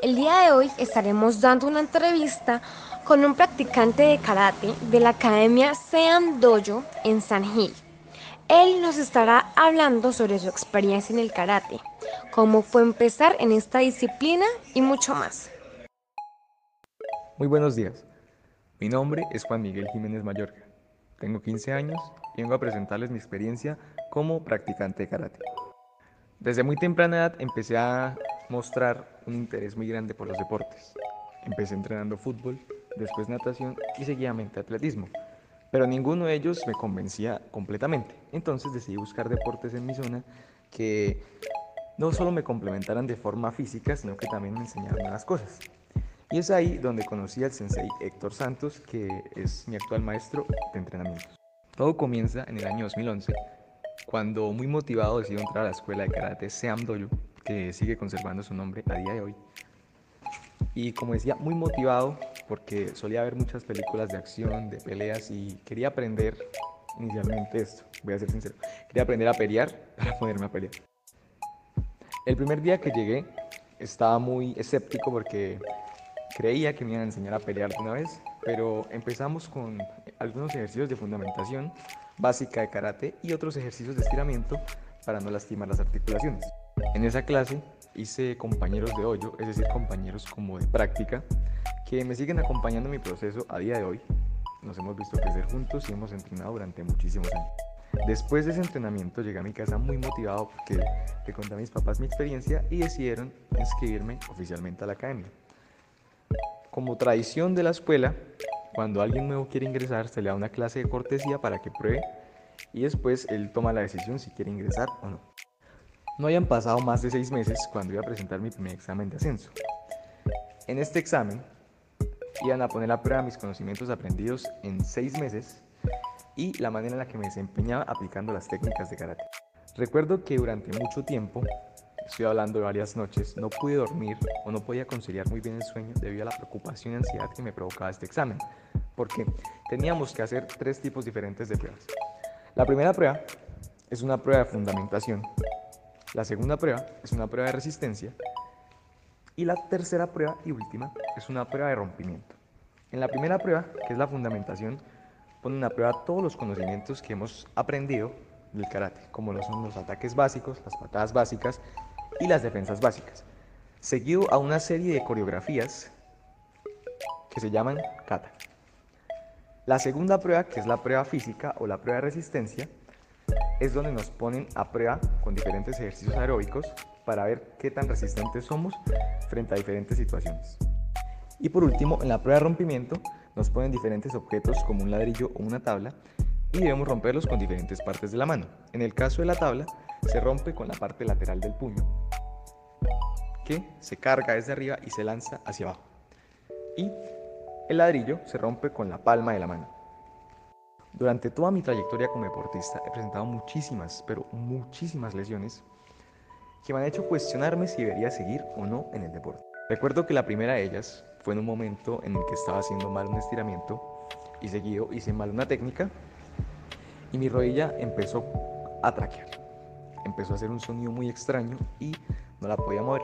El día de hoy estaremos dando una entrevista con un practicante de karate de la Academia Seam Dojo en San Gil. Él nos estará hablando sobre su experiencia en el karate, cómo fue empezar en esta disciplina y mucho más. Muy buenos días. Mi nombre es Juan Miguel Jiménez Mallorca. Tengo 15 años y vengo a presentarles mi experiencia como practicante de karate. Desde muy temprana edad empecé a mostrar un interés muy grande por los deportes. Empecé entrenando fútbol, después natación y seguidamente atletismo, pero ninguno de ellos me convencía completamente. Entonces decidí buscar deportes en mi zona que no solo me complementaran de forma física, sino que también me enseñaran nuevas cosas. Y es ahí donde conocí al sensei Héctor Santos, que es mi actual maestro de entrenamientos. Todo comienza en el año 2011, cuando muy motivado decido entrar a la escuela de karate Seam Dojo que sigue conservando su nombre a día de hoy. Y como decía, muy motivado porque solía ver muchas películas de acción, de peleas y quería aprender inicialmente esto, voy a ser sincero, quería aprender a pelear para ponerme a pelear. El primer día que llegué estaba muy escéptico porque creía que me iban a enseñar a pelear de una vez, pero empezamos con algunos ejercicios de fundamentación básica de karate y otros ejercicios de estiramiento para no lastimar las articulaciones. En esa clase hice compañeros de hoyo, es decir, compañeros como de práctica, que me siguen acompañando en mi proceso a día de hoy. Nos hemos visto crecer juntos y hemos entrenado durante muchísimos años. Después de ese entrenamiento llegué a mi casa muy motivado porque le conté a mis papás mi experiencia y decidieron inscribirme oficialmente a la academia. Como tradición de la escuela, cuando alguien nuevo quiere ingresar se le da una clase de cortesía para que pruebe y después él toma la decisión si quiere ingresar o no. No habían pasado más de seis meses cuando iba a presentar mi primer examen de ascenso. En este examen iban a poner a prueba mis conocimientos aprendidos en seis meses y la manera en la que me desempeñaba aplicando las técnicas de karate. Recuerdo que durante mucho tiempo, estoy hablando de varias noches, no pude dormir o no podía conciliar muy bien el sueño debido a la preocupación y ansiedad que me provocaba este examen, porque teníamos que hacer tres tipos diferentes de pruebas. La primera prueba es una prueba de fundamentación, la segunda prueba es una prueba de resistencia. Y la tercera prueba y última es una prueba de rompimiento. En la primera prueba, que es la fundamentación, ponen a prueba todos los conocimientos que hemos aprendido del karate, como lo son los ataques básicos, las patadas básicas y las defensas básicas, seguido a una serie de coreografías que se llaman kata. La segunda prueba, que es la prueba física o la prueba de resistencia, es donde nos ponen a prueba con diferentes ejercicios aeróbicos para ver qué tan resistentes somos frente a diferentes situaciones. Y por último, en la prueba de rompimiento nos ponen diferentes objetos como un ladrillo o una tabla y debemos romperlos con diferentes partes de la mano. En el caso de la tabla, se rompe con la parte lateral del puño, que se carga desde arriba y se lanza hacia abajo. Y el ladrillo se rompe con la palma de la mano. Durante toda mi trayectoria como deportista he presentado muchísimas, pero muchísimas lesiones que me han hecho cuestionarme si debería seguir o no en el deporte. Recuerdo que la primera de ellas fue en un momento en el que estaba haciendo mal un estiramiento y seguido hice mal una técnica y mi rodilla empezó a traquear. Empezó a hacer un sonido muy extraño y no la podía mover.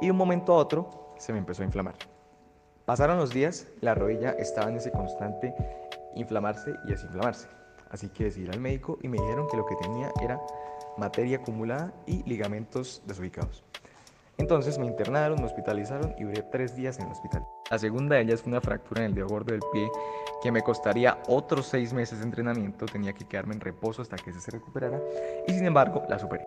Y de un momento a otro se me empezó a inflamar. Pasaron los días, la rodilla estaba en ese constante inflamarse y desinflamarse. Así que decidí ir al médico y me dijeron que lo que tenía era materia acumulada y ligamentos desubicados. Entonces me internaron, me hospitalizaron y duré tres días en el hospital. La segunda de ellas fue una fractura en el dedo del pie que me costaría otros seis meses de entrenamiento, tenía que quedarme en reposo hasta que se recuperara y sin embargo la superé.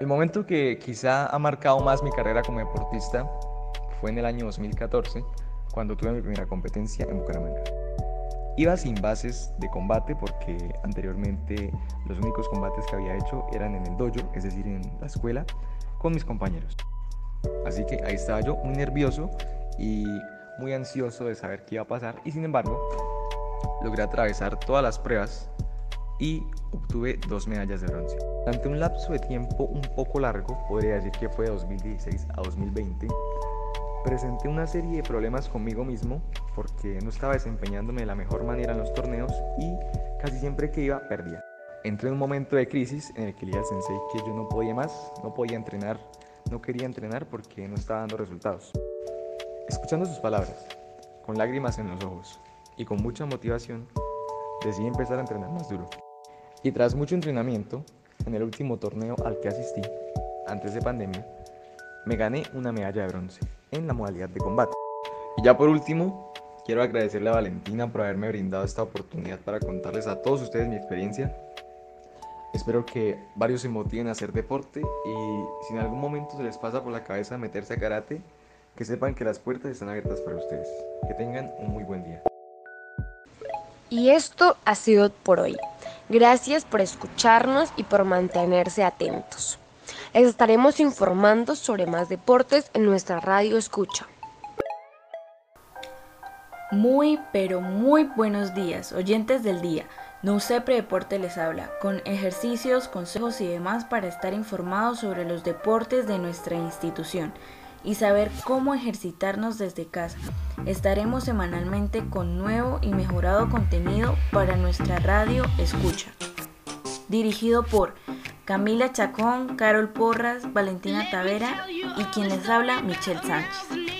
El momento que quizá ha marcado más mi carrera como deportista fue en el año 2014, cuando tuve mi primera competencia en Bucaramanga. Iba sin bases de combate porque anteriormente los únicos combates que había hecho eran en el dojo, es decir, en la escuela, con mis compañeros. Así que ahí estaba yo muy nervioso y muy ansioso de saber qué iba a pasar y sin embargo logré atravesar todas las pruebas y obtuve dos medallas de bronce. Durante un lapso de tiempo un poco largo, podría decir que fue de 2016 a 2020, presenté una serie de problemas conmigo mismo porque no estaba desempeñándome de la mejor manera en los torneos y casi siempre que iba perdía. Entré en un momento de crisis en el que le dije al sensei que yo no podía más, no podía entrenar, no quería entrenar porque no estaba dando resultados. Escuchando sus palabras, con lágrimas en los ojos y con mucha motivación, decidí empezar a entrenar más duro. Y tras mucho entrenamiento, en el último torneo al que asistí, antes de pandemia, me gané una medalla de bronce en la modalidad de combate. Y ya por último, quiero agradecerle a Valentina por haberme brindado esta oportunidad para contarles a todos ustedes mi experiencia. Espero que varios se motiven a hacer deporte y si en algún momento se les pasa por la cabeza meterse a karate, que sepan que las puertas están abiertas para ustedes. Que tengan un muy buen día. Y esto ha sido por hoy. Gracias por escucharnos y por mantenerse atentos. Les estaremos informando sobre más deportes en nuestra radio escucha. Muy, pero muy buenos días, oyentes del día. No Deporte les habla, con ejercicios, consejos y demás para estar informados sobre los deportes de nuestra institución y saber cómo ejercitarnos desde casa. Estaremos semanalmente con nuevo y mejorado contenido para nuestra radio Escucha. Dirigido por Camila Chacón, Carol Porras, Valentina Tavera y quien les habla, Michelle Sánchez.